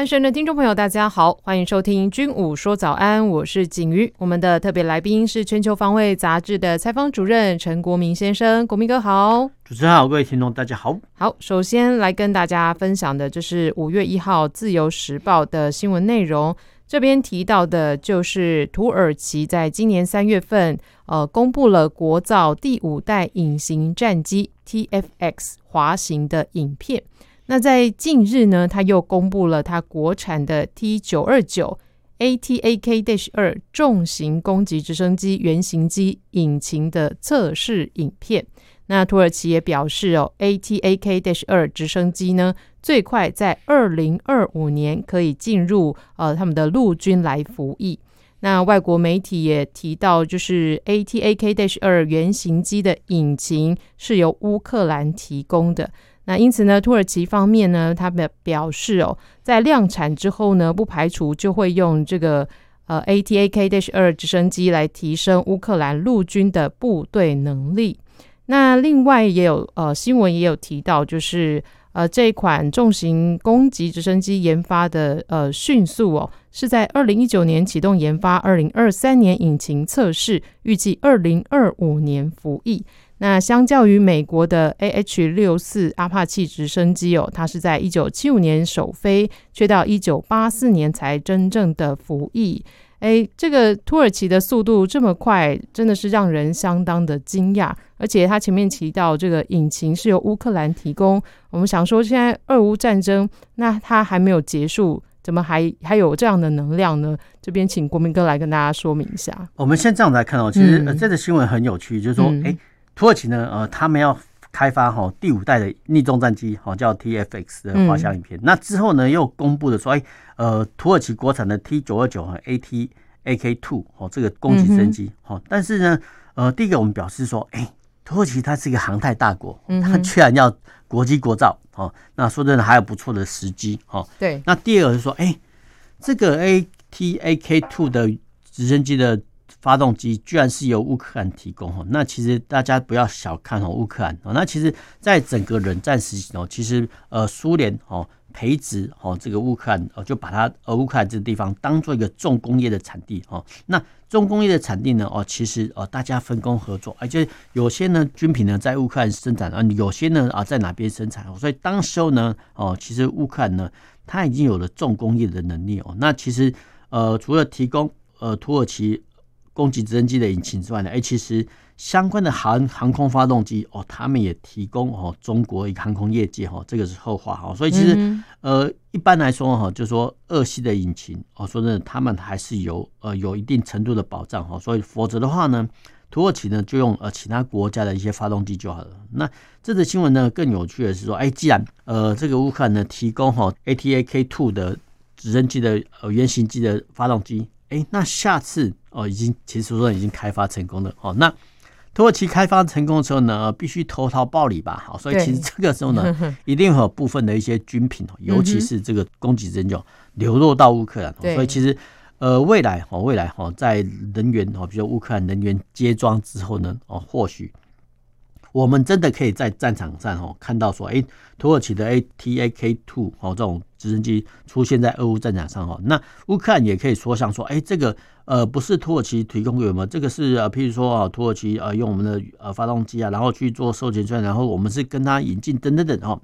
安生的听众朋友，大家好，欢迎收听《军武说早安》，我是景瑜。我们的特别来宾是《全球防卫杂志》的采访主任陈国民先生，国民哥好。主持人好，各位听众大家好。好，首先来跟大家分享的就是五月一号《自由时报》的新闻内容。这边提到的就是土耳其在今年三月份，呃，公布了国造第五代隐形战机 TFX 滑行的影片。那在近日呢，他又公布了他国产的 T 九二九 ATAK-2 重型攻击直升机原型机引擎的测试影片。那土耳其也表示哦，ATAK-2 直升机呢，最快在二零二五年可以进入呃他们的陆军来服役。那外国媒体也提到，就是 ATAK-2 原型机的引擎是由乌克兰提供的。那因此呢，土耳其方面呢，他们表示哦，在量产之后呢，不排除就会用这个呃 ATAK-2 直升机来提升乌克兰陆军的部队能力。那另外也有呃新闻也有提到，就是呃这款重型攻击直升机研发的呃迅速哦，是在二零一九年启动研发，二零二三年引擎测试，预计二零二五年服役。那相较于美国的 AH 六四阿帕奇直升机哦，它是在一九七五年首飞，却到一九八四年才真正的服役。诶，这个土耳其的速度这么快，真的是让人相当的惊讶。而且他前面提到这个引擎是由乌克兰提供，我们想说现在俄乌战争，那它还没有结束，怎么还还有这样的能量呢？这边请国民哥来跟大家说明一下。我们先这样来看哦，其实、嗯、这个新闻很有趣，就是说，哎、嗯。土耳其呢，呃，他们要开发哈第五代的逆重战机，哈叫 TFX 的滑翔影片。嗯、那之后呢，又公布了说，哎，呃，土耳其国产的 T 九二九和 ATAK two 哦，这个攻击直升机，哈、嗯。但是呢，呃，第一个我们表示说，哎，土耳其它是一个航太大国，它居然要国机国造，哦，那说真的还有不错的时机，哈。对。那第二个是说，哎，这个 ATAK two 的直升机的。发动机居然是由乌克兰提供哈，那其实大家不要小看哦乌克兰哦，那其实在整个冷战时期哦，其实呃苏联哦培植哦这个乌克兰哦就把它呃乌克兰这个地方当做一个重工业的产地哦，那重工业的产地呢哦其实哦大家分工合作，而且有些呢军品呢在乌克兰生产啊，有些呢啊在哪边生产，所以当时候呢哦其实乌克兰呢它已经有了重工业的能力哦，那其实呃除了提供呃土耳其。攻击直升机的引擎之外呢，哎，其实相关的航航空发动机哦，他们也提供哦，中国一个航空业界哈，这个是后话哈。所以其实呃，一般来说哈，就说二系的引擎哦，说真的，他们还是有呃有一定程度的保障哈。所以否则的话呢，土耳其呢就用呃其他国家的一些发动机就好了。那这则新闻呢更有趣的是说，哎，既然呃这个乌克兰呢提供哈 ATAK two 的直升机的呃原型机的发动机。哎，那下次哦，已经其实说已经开发成功了哦。那土耳其开发成功的时候呢，必须投桃报李吧？好，所以其实这个时候呢，一定会有部分的一些军品，尤其是这个攻击直升机流落到乌克兰。对所以其实呃，未来哦，未来哦，在人员哦，比如乌克兰人员接装之后呢，哦，或许。我们真的可以在战场上哦看到说，哎，土耳其的 ATAK two 哦这种直升机出现在俄乌战场上哦，那乌克兰也可以说像说，哎，这个呃不是土耳其提供给我们，这个是呃譬如说啊土耳其呃用我们的呃发动机啊，然后去做授权证，然后我们是跟他引进等等等哦，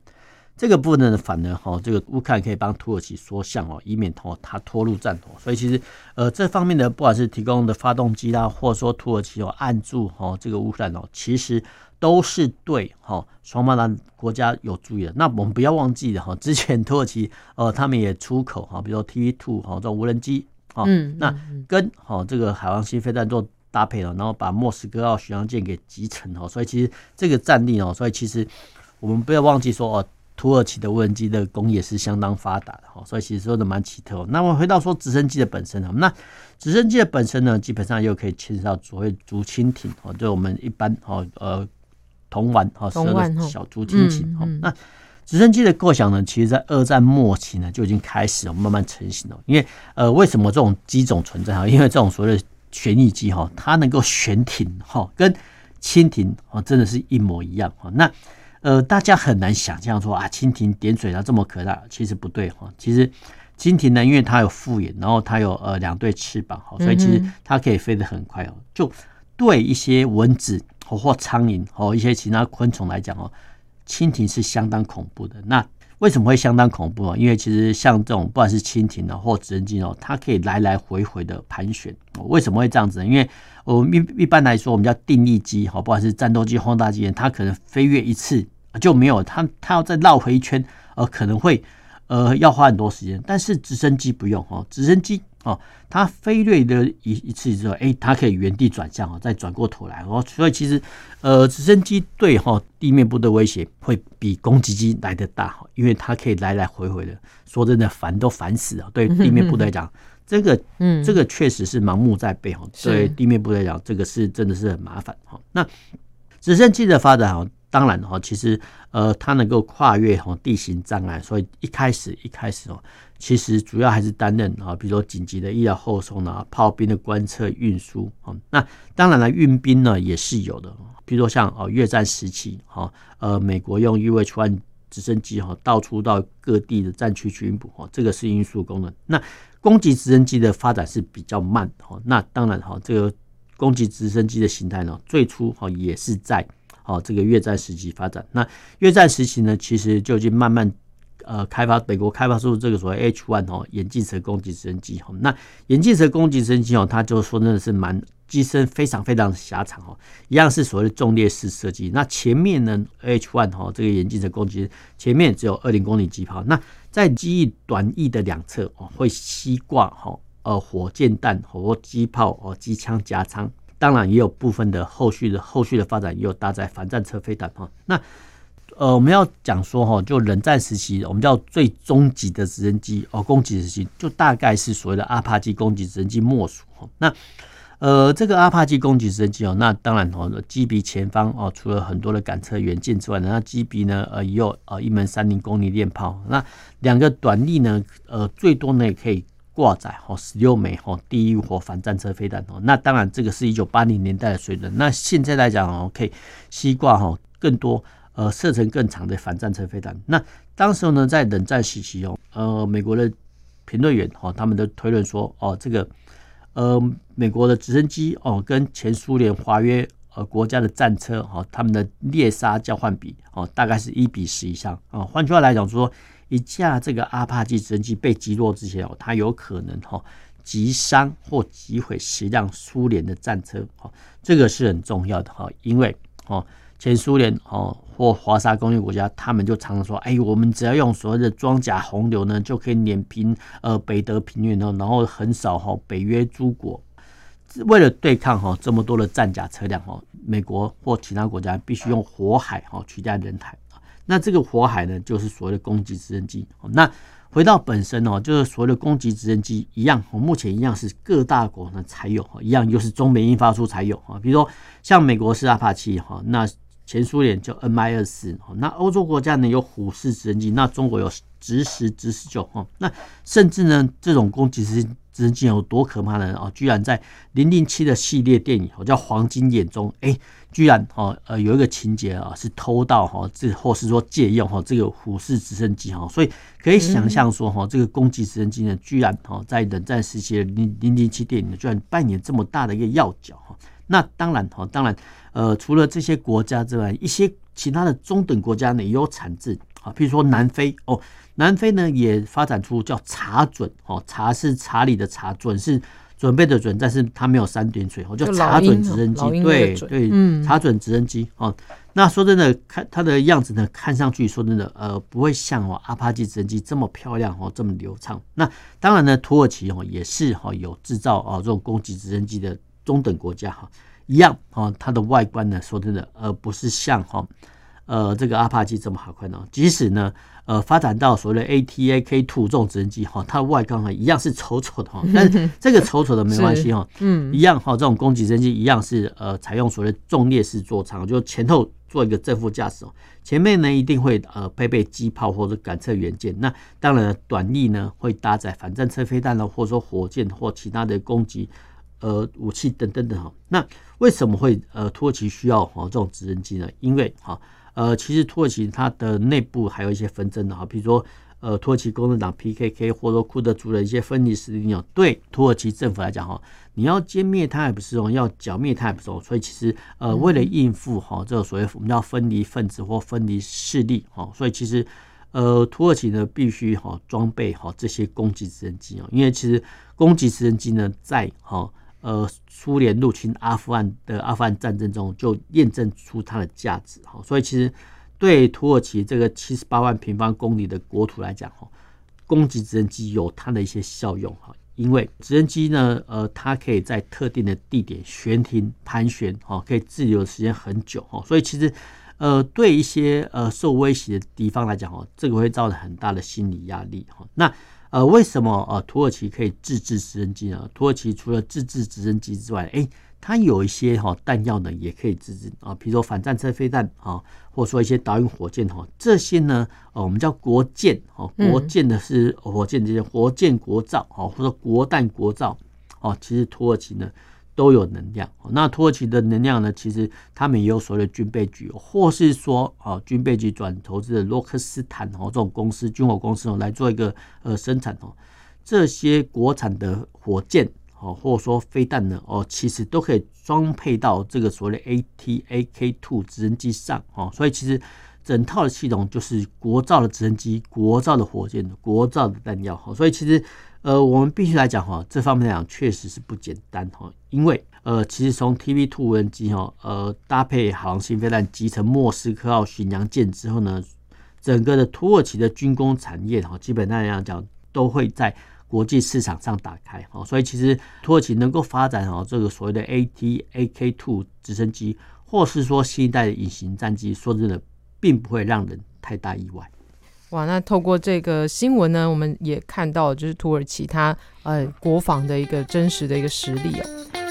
这个部分呢反而哈这个乌克兰可以帮土耳其说项哦，以免哦他拖入战火，所以其实呃这方面的不管是提供的发动机啦，或者说土耳其有按住哦这个乌克兰哦，其实。都是对哈双方的国家有注意的。那我们不要忘记了哈，之前土耳其呃他们也出口哈，比如说 TV two 哈这种无人机啊，嗯，那跟哈这个海王星飞弹做搭配了，然后把莫斯科号巡洋舰给集成哈，所以其实这个战力哦，所以其实我们不要忘记说哦，土耳其的无人机的工业是相当发达的哈，所以其实说的蛮奇特。那么回到说直升机的本身啊，那直升机的本身呢，基本上又可以牵涉到所谓竹蜻蜓哦，就我们一般哦呃铜丸哈，十二个小竹蜻蜓哈。那直升机的构想呢，其实在二战末期呢就已经开始慢慢成型了。因为呃为什么这种机种存在哈？因为这种所谓的旋翼机哈，它能够悬停哈，跟蜻蜓哦真的是一模一样哈。那呃，大家很难想象说啊，蜻蜓点水它这么可大，其实不对哈。其实蜻蜓呢，因为它有复眼，然后它有呃两对翅膀哈，所以其实它可以飞得很快哦。就对一些蚊子或苍蝇和一些其他昆虫来讲哦，蜻蜓是相当恐怖的。那为什么会相当恐怖啊？因为其实像这种不管是蜻蜓呢，或直升机哦，它可以来来回回的盘旋。为什么会这样子呢？因为我们一一般来说，我们叫定翼机哈，不管是战斗机、轰炸机，它可能飞跃一次。就没有它，它要再绕回一圈，呃，可能会呃要花很多时间。但是直升机不用哦，直升机哦，它飞掠的一一次之后，哎，它可以原地转向哦，再转过头来哦。所以其实呃，直升机对哈地面部的威胁会比攻击机来的大，因为它可以来来回回的。说真的，烦都烦死了。对地面部队来讲，这个嗯，这个确实是盲目在背哈。对地面部队来讲，这个是真的是很麻烦哈。那直升机的发展哈。当然哈，其实呃，它能够跨越哈地形障碍，所以一开始一开始哦，其实主要还是担任啊，比如说紧急的医疗后送啊、炮兵的观测、运输啊。那当然了，运兵呢也是有的，比如说像哦越战时期哈，呃，美国用 UH-1 直升机哈到处到各地的战区去运补哈，这个是运输功能。那攻击直升机的发展是比较慢哈，那当然哈，这个攻击直升机的形态呢，最初哈也是在。哦，这个越战时期发展，那越战时期呢，其实就已经慢慢呃开发，美国开发出这个所谓 H-1 哦，眼镜蛇攻击直升机哈。那眼镜蛇攻击直升机哦，它就说真的是蛮机身非常非常狭长哦，一样是所谓的纵列式设计。那前面呢，H-1 哈这个眼镜蛇攻击前面只有二零公里机炮，那在机翼短翼的两侧哦会吸挂哈呃火箭弹或机炮哦机枪夹舱。当然也有部分的后续的后续的发展，也有搭载反战车飞弹哈。那呃，我们要讲说哈，就冷战时期，我们叫最终极的直升机哦，攻击时期就大概是所谓的阿帕奇攻击直升机莫属哈。那呃，这个阿帕奇攻击直升机哦，那当然哦，机鼻前方哦，除了很多的感测元件之外呢，那机鼻呢呃也有呃一门三零公里链炮，那两个短翼呢呃最多呢也可以。挂载哦，十六枚哦，地狱火反战车飞弹哦，那当然这个是一九八零年代的水准。那现在来讲哦，可以携挂哈更多呃射程更长的反战车飞弹。那当时候呢，在冷战时期哦，呃，美国的评论员哦，他们的推论说哦，这个呃美国的直升机哦，跟前苏联华约呃国家的战车哦，他们的猎杀交换比哦，大概是一比十以上啊。换句话来讲说。一架这个阿帕奇直升机被击落之前哦，它有可能哈击伤或击毁十辆苏联的战车哈，这个是很重要的哈，因为哦前苏联哦或华沙工业国家，他们就常常说，哎，我们只要用所谓的装甲洪流呢，就可以碾平呃北德平原哦，然后横扫哈北约诸国。为了对抗哈这么多的战甲车辆哈，美国或其他国家必须用火海哈取代人海。那这个火海呢，就是所谓的攻击直升机。那回到本身哦，就是所谓的攻击直升机一样，目前一样是各大国呢才有，一样又是中美印发出才有啊。比如说像美国是阿帕奇哈，那前苏联就 Mi 二四，那欧洲国家呢有虎式直升机，那中国有直十、直十九哈，那甚至呢这种攻击直升机直升机有多可怕呢？哦，居然在零零七的系列电影，我叫《黄金眼》中，哎。居然哈呃有一个情节啊是偷盗哈这或是说借用哈这个虎式直升机哈，所以可以想象说哈这个攻击直升机呢居然哈在冷战时期的零零零七电影呢居然扮演这么大的一个要角哈。那当然哈当然呃除了这些国家之外，一些其他的中等国家呢也有产制啊，譬如说南非哦，南非呢也发展出叫查准哦，查是查理的查，准是。准备的准，但是它没有三点水，哦，叫查准直升机，对对，查准直升机哦。那说真的，看它的样子呢，看上去说真的，呃，不会像哦阿帕奇直升机这么漂亮哦，这么流畅。那当然呢，土耳其哦也是哈有制造哦这种攻击直升机的中等国家哈，一样哦，它的外观呢，说真的，呃，不是像哈呃这个阿帕奇这么好看哦？即使呢呃发展到所谓的 ATAK Two 这种直升机哈，它的外观哈一样是丑丑的哈，但是这个丑丑的没关系哈，嗯，一样哈，这种攻击直升机一样是呃采用所谓的纵列式座舱，就前后。做一个正副驾驶哦，前面呢一定会呃配备机炮或者感测元件。那当然短翼呢会搭载反战车飞弹呢，或者说火箭或其他的攻击呃武器等等等哈。那为什么会呃土耳其需要哈这种直升机呢？因为哈呃其实土耳其它的内部还有一些纷争的哈，比如说。呃，土耳其共产党 PKK 或者说库德族的一些分离势力哦，对土耳其政府来讲哈，你要歼灭它也不是哦，要剿灭它也不是哦，所以其实呃，为了应付哈这个所谓我们叫分离分子或分离势力哈，所以其实呃，土耳其呢必须哈装备好这些攻击直升机哦，因为其实攻击直升机呢在哈呃苏联入侵阿富汗的阿富汗战争中就验证出它的价值哈，所以其实。对土耳其这个七十八万平方公里的国土来讲，哈，攻击直升机有它的一些效用，哈，因为直升机呢，呃，它可以在特定的地点悬停盘旋，哈，可以滞留的时间很久，哈，所以其实，呃，对一些呃受威胁的地方来讲，哈，这个会造成很大的心理压力，哈。那呃，为什么呃土耳其可以自制直升机呢？土耳其除了自制直升机之外，哎。它有一些哈弹药呢，也可以自制啊，比如说反战车飞弹啊，或者说一些导引火箭哈，这些呢，呃，我们叫国舰哦，国舰的是火箭这些国舰国造哦，或者国弹国造哦，其实土耳其呢都有能量。那土耳其的能量呢，其实他们也有所谓的军备局，或是说啊，军备局转投资的洛克斯坦哦这种公司军火公司哦来做一个呃生产哦，这些国产的火箭。哦，或者说飞弹呢？哦，其实都可以装配到这个所谓的 A T A K Two 直升机上哦，所以其实整套的系统就是国造的直升机、国造的火箭、国造的弹药。所以其实呃，我们必须来讲哈，这方面来讲确实是不简单哈，因为呃，其实从 TB2 无人机哈，呃，搭配海王星飞弹集成莫斯科号巡洋舰之后呢，整个的土耳其的军工产业哈，基本上来讲都会在。国际市场上打开哦，所以其实土耳其能够发展哦这个所谓的 ATAK Two 直升机，或是说新一代的隐形战机，说真的，并不会让人太大意外。哇，那透过这个新闻呢，我们也看到就是土耳其它呃国防的一个真实的一个实力哦。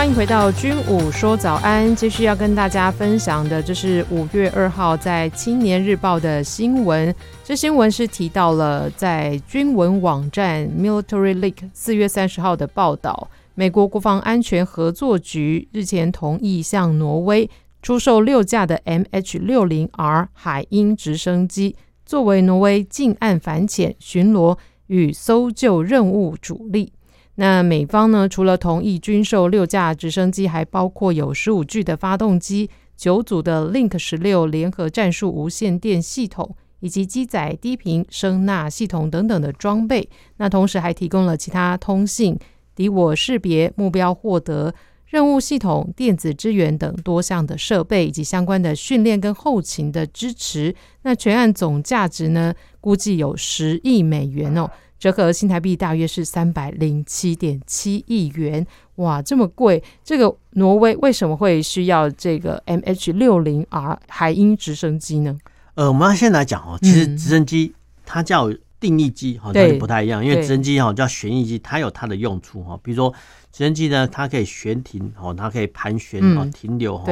欢迎回到军武说早安，继续要跟大家分享的，就是五月二号在《青年日报》的新闻。这新闻是提到了在军文网站 Military Leak 四月三十号的报道，美国国防安全合作局日前同意向挪威出售六架的 MH 六零 R 海鹰直升机，作为挪威近岸反潜、巡逻与搜救任务主力。那美方呢？除了同意军售六架直升机，还包括有十五具的发动机、九组的 Link 十六联合战术无线电系统，以及机载低频声纳系统等等的装备。那同时还提供了其他通信、敌我识别、目标获得、任务系统、电子支援等多项的设备，以及相关的训练跟后勤的支持。那全案总价值呢，估计有十亿美元哦。折合新台币大约是三百零七点七亿元，哇，这么贵！这个挪威为什么会需要这个 MH 六零 R 海鹰直升机呢？呃，我们要先来讲哦，其实直升机它叫定义机，好像不太一样，因为直升机哈叫旋翼机，它有它的用处哈，比如说直升机呢，它可以悬停哦，它可以盘旋哦，停留哈。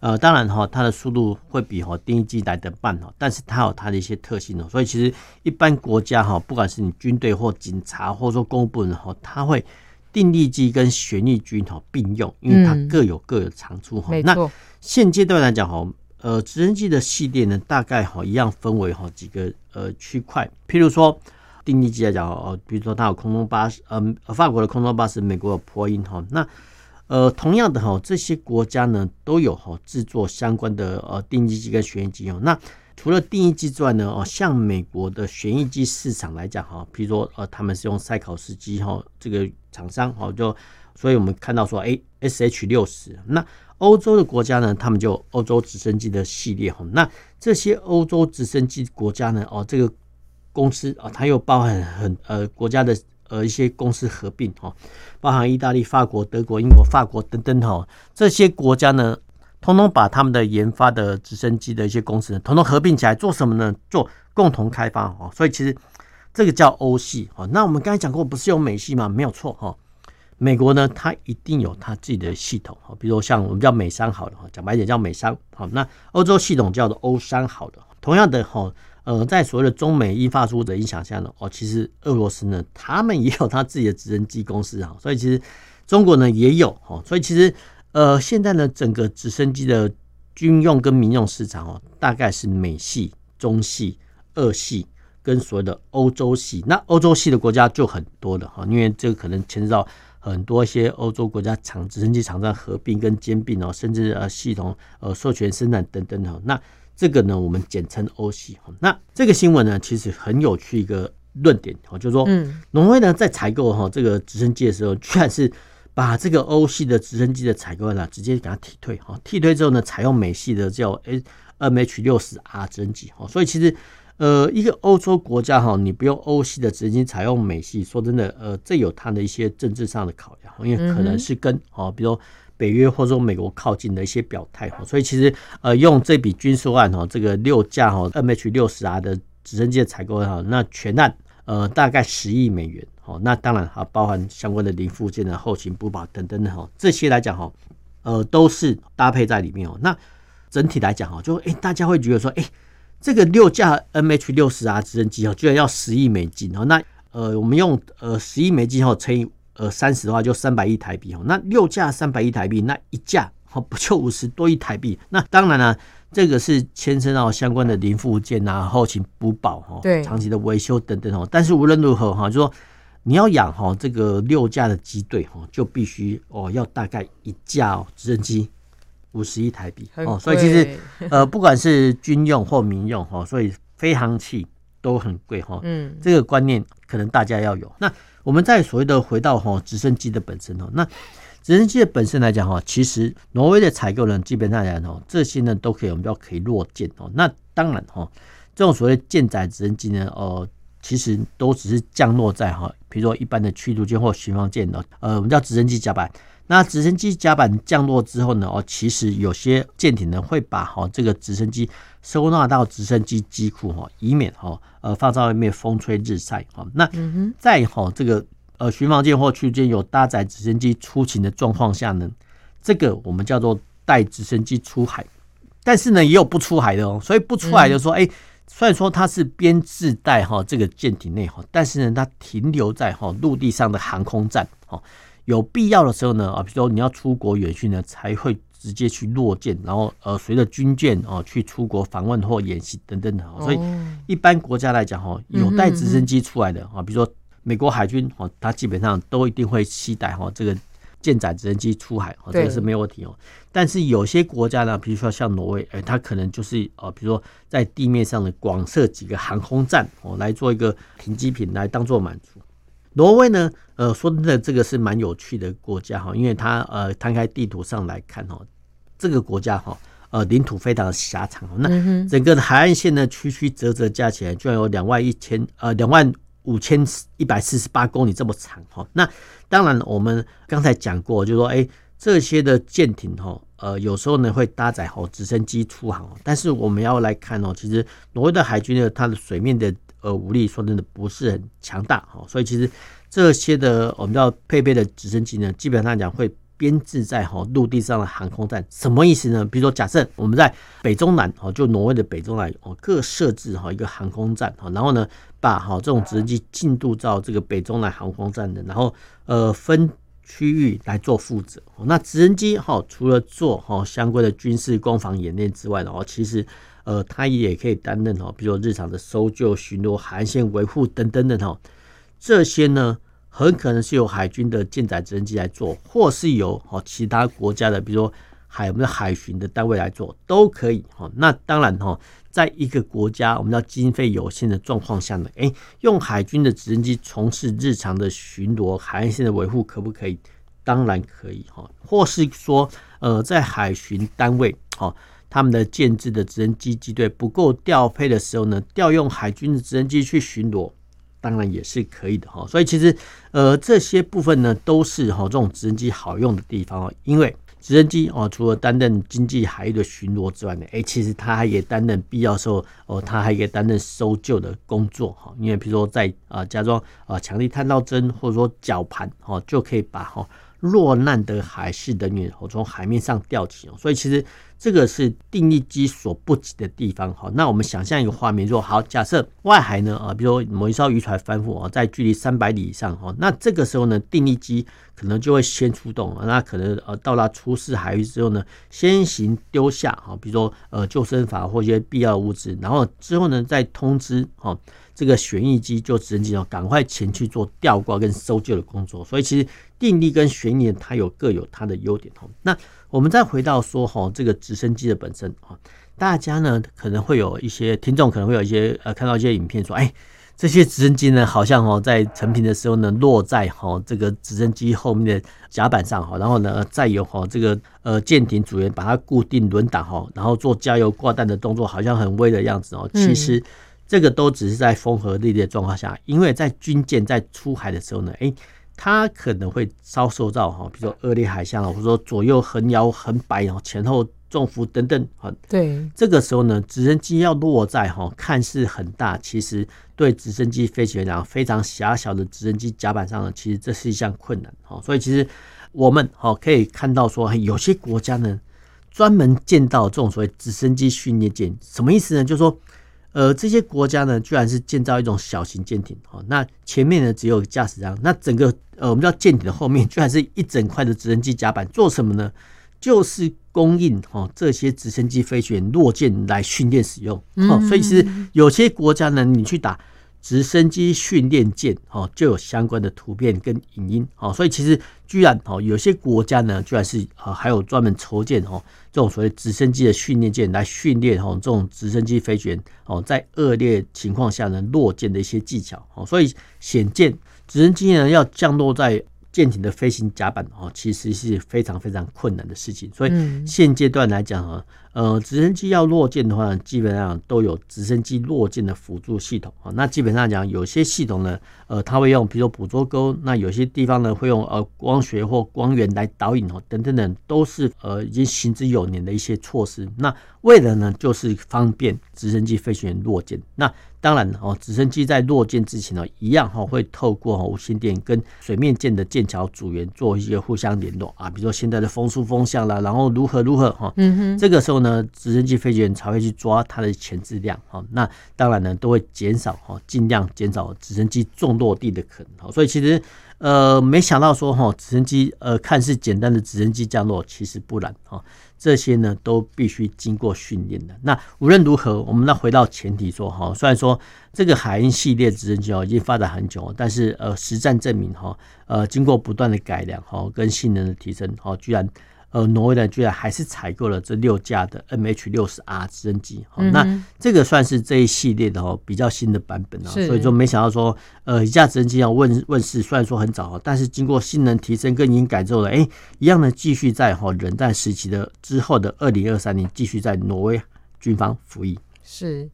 对。呃，当然哈，它的速度会比哈定翼机来得慢哈，但是它有它的一些特性哦，所以其实一般国家哈，不管是你军队或警察，或者说公务部门哈，它会定翼机跟旋翼机哈并用，因为它各有各有长处哈。那现阶段来讲哈，呃，直升机的系列呢，大概哈一样分为哈几个呃区块，譬如说定翼机来讲哦，比如说它有空中巴士，呃，法国的空中巴士，美国的波音哈，那。呃，同样的哈，这些国家呢都有哈制作相关的呃定翼机跟旋翼机哦。那除了定义机之外呢，哦，像美国的旋翼机市场来讲哈，比如说呃，他们是用赛考斯机哈，这个厂商哈，就所以我们看到说，哎，SH 六十，那欧洲的国家呢，他们就欧洲直升机的系列哈，那这些欧洲直升机国家呢，哦，这个公司啊，它又包含很呃国家的呃一些公司合并哈，包含意大利、法国、德国、英国、法国等等哈，这些国家呢。通通把他们的研发的直升机的一些公司呢，统统合并起来做什么呢？做共同开发哦。所以其实这个叫欧系哦。那我们刚才讲过，不是有美系吗？没有错哈。美国呢，它一定有它自己的系统哈。比如像我们叫美商好了，讲白点叫美商好。那欧洲系统叫做欧商好的。同样的哈，呃，在所谓的中美印发出的影响下呢，哦，其实俄罗斯呢，他们也有他自己的直升机公司啊。所以其实中国呢也有哈。所以其实。呃，现在呢，整个直升机的军用跟民用市场哦，大概是美系、中系、俄系跟所谓的欧洲系。那欧洲系的国家就很多了哈，因为这个可能牵涉到很多一些欧洲国家厂直升机厂商合并跟兼并哦，甚至呃系统呃授权生产等等哈。那这个呢，我们简称欧系。那这个新闻呢，其实很有趣一个论点哦，就是说，嗯，挪威呢在采购哈这个直升机的时候，居然是。把这个欧系的直升机的采购呢，直接给它替退哈，替退之后呢，采用美系的叫 M H 六十 R 直升机哈，所以其实呃，一个欧洲国家哈，你不用欧系的直升机，采用美系，说真的，呃，这有它的一些政治上的考量，因为可能是跟哦，比如北约或者说美国靠近的一些表态哈，所以其实呃，用这笔军售案哈，这个六架哈 MH 六十 R 的直升机的采购哈，那全案呃大概十亿美元。哦，那当然哈，包含相关的零附件的后勤补保等等的哈，这些来讲哈，呃，都是搭配在里面哦。那整体来讲哈，就诶、大家会觉得说，诶、欸，这个六架 MH 六十 R 直升机哦，居然要十亿美金哦。那呃，我们用呃十亿美金后乘以呃三十的话，就三百亿台币哦。那六架三百亿台币，那一架哦不就五十多亿台币？那当然了。这个是牵涉到相关的零附件啊、后勤补保哈、对长期的维修等等哦。但是无论如何哈，就说。你要养哈这个六架的机队哈，就必须哦要大概一架哦直升机五十亿台币哦，所以其实呃不管是军用或民用哈，所以飞航器都很贵哈。嗯，这个观念可能大家要有。那我们再所谓的回到哈直升机的本身哦，那直升机的本身来讲哈，其实挪威的采购呢，基本上来讲哦，这些呢都可以我们叫可以落舰哦。那当然哈，这种所谓舰载直升机呢，哦。其实都只是降落在哈，比如说一般的驱逐舰或巡防舰的，呃，我们叫直升机甲板。那直升机甲板降落之后呢，哦，其实有些舰艇呢会把哈这个直升机收纳到直升机机库哈，以免哈呃放在外面风吹日晒哈。那在哈这个呃巡防舰或驱逐舰有搭载直升机出勤的状况下呢，这个我们叫做带直升机出海。但是呢，也有不出海的哦，所以不出海就说哎。虽然说它是编制在哈这个舰艇内哈，但是呢，它停留在哈陆地上的航空站哈，有必要的时候呢啊，比如说你要出国远训呢，才会直接去落舰，然后呃随着军舰哦去出国访问或演习等等的。所以一般国家来讲哈，有带直升机出来的啊，比如说美国海军哦，它基本上都一定会期待哈这个。舰载直升机出海，这个是没有问题哦。但是有些国家呢，比如说像挪威，哎，它可能就是呃，比如说在地面上的广设几个航空站哦，来做一个停机坪来当做满足。挪威呢，呃，说真的，这个是蛮有趣的国家哈，因为它呃，摊开地图上来看哦，这个国家哈，呃，领土非常的狭长，那整个的海岸线呢，曲曲折折加起来，居然有两万一千呃两万。五千一百四十八公里这么长哈，那当然我们刚才讲过，就是说，哎，这些的舰艇哈，呃，有时候呢会搭载好直升机出航，但是我们要来看哦，其实挪威的海军呢，它的水面的呃武力说真的不是很强大哈，所以其实这些的我们要配备的直升机呢，基本上讲会。编制在哈陆地上的航空站，什么意思呢？比如说，假设我们在北中南哦，就挪威的北中南哦，各设置哈一个航空站哈，然后呢，把哈这种直升机进度到这个北中南航空站的，然后呃分区域来做负责。那直升机哈除了做哈相关的军事攻防演练之外呢，哦，其实呃它也可以担任哈，比如说日常的搜救、巡逻、海岸线维护等等等哈，这些呢。很可能是由海军的舰载直升机来做，或是由其他国家的，比如说海我们的海巡的单位来做都可以哈。那当然哈，在一个国家我们要经费有限的状况下呢，哎，用海军的直升机从事日常的巡逻、海岸线的维护可不可以？当然可以哈。或是说，呃，在海巡单位哈，他们的建制的直升机机队不够调配的时候呢，调用海军的直升机去巡逻，当然也是可以的哈。所以其实，呃，这些部分呢，都是哈这种直升机好用的地方，因为。直升机哦，除了担任经济海域的巡逻之外呢，哎，其实它还可以担任必要时候哦，它还可以担任搜救的工作哈。因为比如说在啊加装啊强力探照针或者说绞盘哦，就可以把哈落难的海事人员哦从海面上吊起哦。所以其实。这个是定翼机所不及的地方，好，那我们想象一个画面，说好，假设外海呢，啊，比如说某一艘渔船翻覆啊，在距离三百里以上，哈，那这个时候呢，定翼机可能就会先出动，那可能呃到达出事海域之后呢，先行丢下，哈，比如说呃救生筏或一些必要的物资，然后之后呢再通知，哈。这个旋翼机就直升机哦，赶快前去做吊挂跟搜救的工作。所以其实定翼跟旋翼它有各有它的优点哦。那我们再回到说哈，这个直升机的本身啊，大家呢可能会有一些听众可能会有一些呃看到一些影片说，哎，这些直升机呢好像哦在成品的时候呢落在哈这个直升机后面的甲板上哈，然后呢再由哈这个呃舰艇组员把它固定轮挡哈，然后做加油挂弹的动作，好像很威的样子哦。其实。这个都只是在风和日丽的状况下，因为在军舰在出海的时候呢，哎，它可能会遭受到哈，比如说恶劣海象，或者说左右横摇横摆，然后前后重幅等等，哈，对，这个时候呢，直升机要落在哈看似很大，其实对直升机飞行员来讲非常狭小的直升机甲板上呢，其实这是一项困难，哈，所以其实我们哈可以看到说，有些国家呢专门建造这种所谓直升机训练舰，什么意思呢？就是说。呃，这些国家呢，居然是建造一种小型舰艇，哦，那前面呢只有驾驶舱，那整个呃，我们叫舰艇的后面，居然是一整块的直升机甲板，做什么呢？就是供应哦这些直升机飞行员落舰来训练使用，哦，所以其实有些国家呢，你去打。直升机训练舰哦，就有相关的图片跟影音哦，所以其实居然哦，有些国家呢，居然是呃还有专门筹建哦这种所谓直升机的训练舰来训练哦这种直升机飞行员哦在恶劣情况下呢落舰的一些技巧哦，所以显见直升机呢要降落在。舰艇的飞行甲板哦，其实是非常非常困难的事情，所以现阶段来讲啊，呃，直升机要落舰的话，基本上都有直升机落舰的辅助系统啊。那基本上讲，有些系统呢，呃，它会用，比如说捕捉钩，那有些地方呢会用呃光学或光源来导引哦，等等等，都是呃已经行之有年的一些措施。那为了呢，就是方便直升机飞行员落舰。那当然哦，直升机在落舰之前呢，一样哈会透过无线电跟水面舰的舰桥组员做一些互相联络啊，比如说现在的风速风向啦，然后如何如何哈，嗯哼，这个时候呢，呃直升机飞行员才会去抓它的前置量哈。那当然呢，都会减少哈，尽量减少直升机重落地的可能。所以其实。呃，没想到说哈，直升机呃，看似简单的直升机降落，其实不然哈。这些呢，都必须经过训练的。那无论如何，我们要回到前提说哈，虽然说这个海鹰系列直升机已经发展很久，但是呃，实战证明哈，呃，经过不断的改良哈，跟性能的提升哈，居然。呃，挪威呢，居然还是采购了这六架的 MH 六十 R 直升机，好、嗯，那这个算是这一系列的哦比较新的版本啊，所以说没想到说，呃，一架直升机要问问世，虽然说很早，但是经过性能提升跟已经改造了，哎、欸，一样呢，继续在哈冷战时期的之后的二零二三年继续在挪威军方服役。是，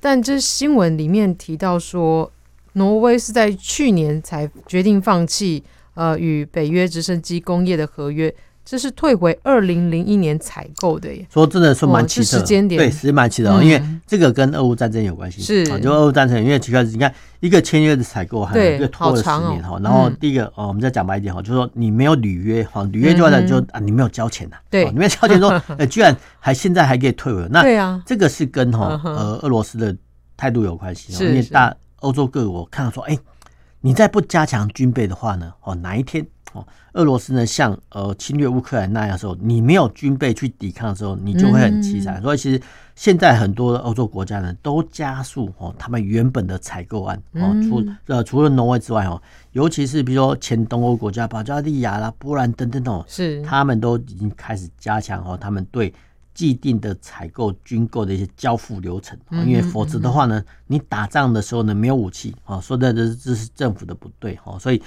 但这新闻里面提到说，挪威是在去年才决定放弃呃与北约直升机工业的合约。这是退回二零零一年采购的耶，说真的是蛮奇特，时间点。对，是蛮奇特，因为这个跟俄乌战争有关系，是。就俄乌战争，因为奇怪，你看一个签约的采购，还有一个拖了十年哈，然后第一个哦，我们再讲白一点哈，就是说你没有履约哈，履约就完了就啊，你没有交钱呐，对，你没有交钱说，呃，居然还现在还可以退回，那对啊，这个是跟哈呃俄罗斯的态度有关系，因为大欧洲各国看到说，哎，你再不加强军备的话呢，哦，哪一天？哦，俄罗斯呢像呃侵略乌克兰那样的时候，你没有军备去抵抗的时候，你就会很凄惨。所以其实现在很多欧洲国家呢都加速哦他们原本的采购案哦，除呃除了挪威之外哦，尤其是比如说前东欧国家保加利亚啦、波兰等等哦，是他们都已经开始加强哦他们对。既定的采购军购的一些交付流程，因为否则的话呢，你打仗的时候呢没有武器啊，说的这这是政府的不对哦，所以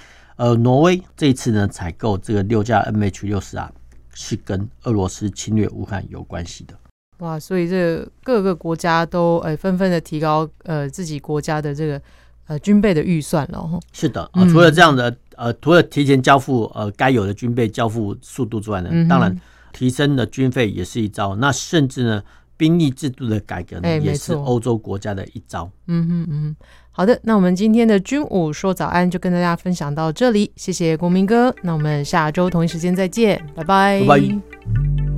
呃，挪威这一次呢采购这个六架 MH 六十啊，是跟俄罗斯侵略乌克兰有关系的。哇，所以这各个国家都呃纷纷的提高呃自己国家的这个呃军备的预算了。是的啊，除了这样的呃，除了提前交付呃该有的军备交付速度之外呢，当然。提升的军费也是一招，那甚至呢，兵役制度的改革呢，也是欧洲国家的一招。嗯哼嗯，好的，那我们今天的军武说早安就跟大家分享到这里，谢谢国民哥，那我们下周同一时间再见，拜拜。